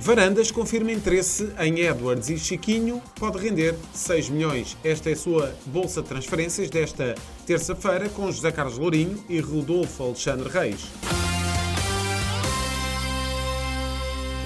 Varandas confirma interesse em Edwards e Chiquinho pode render 6 milhões. Esta é a sua bolsa de transferências desta terça-feira com José Carlos Lourinho e Rodolfo Alexandre Reis.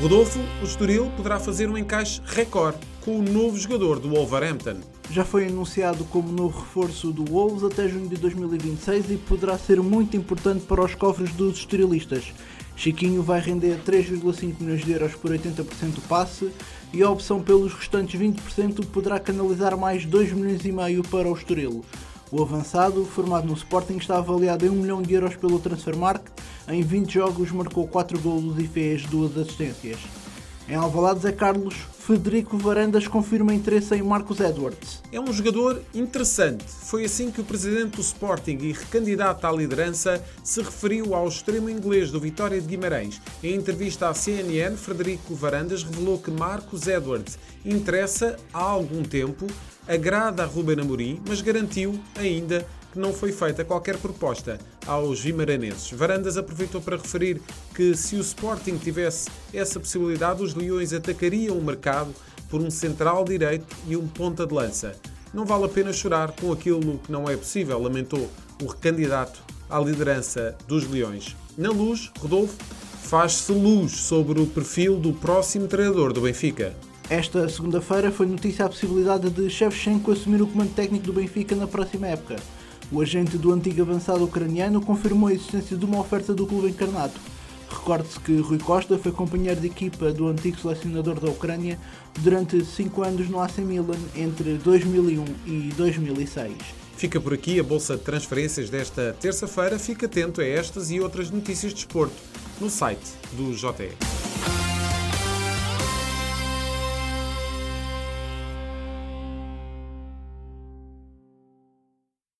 Rodolfo, o Estoril poderá fazer um encaixe recorde com o novo jogador do Wolverhampton. Já foi anunciado como novo reforço do Wolves até junho de 2026 e poderá ser muito importante para os cofres dos estorilistas. Chiquinho vai render 3,5 milhões de euros por 80% do passe e a opção pelos restantes 20% poderá canalizar mais 2 milhões e meio para o Estoril. O avançado, formado no Sporting, está avaliado em 1 milhão de euros pelo Transfermarkt. Em 20 jogos marcou 4 golos e fez 2 assistências. Em Alvalade, Zé Carlos, Federico Varandas confirma interesse em Marcos Edwards. É um jogador interessante. Foi assim que o presidente do Sporting e recandidato à liderança se referiu ao extremo inglês do Vitória de Guimarães. Em entrevista à CNN, Frederico Varandas revelou que Marcos Edwards interessa há algum tempo, agrada a Ruben Amorim, mas garantiu ainda que não foi feita qualquer proposta aos vimaranenses. Varandas aproveitou para referir que se o Sporting tivesse essa possibilidade, os Leões atacariam o mercado por um central direito e um ponta de lança. Não vale a pena chorar com aquilo que não é possível, lamentou o recandidato à liderança dos Leões. Na luz, Rodolfo faz-se luz sobre o perfil do próximo treinador do Benfica. Esta segunda-feira foi notícia a possibilidade de Shevchenko assumir o comando técnico do Benfica na próxima época. O agente do antigo avançado ucraniano confirmou a existência de uma oferta do clube encarnado. Recorde-se que Rui Costa foi companheiro de equipa do antigo selecionador da Ucrânia durante 5 anos no AC Milan entre 2001 e 2006. Fica por aqui a bolsa de transferências desta terça-feira. Fique atento a estas e outras notícias de esporte no site do JE.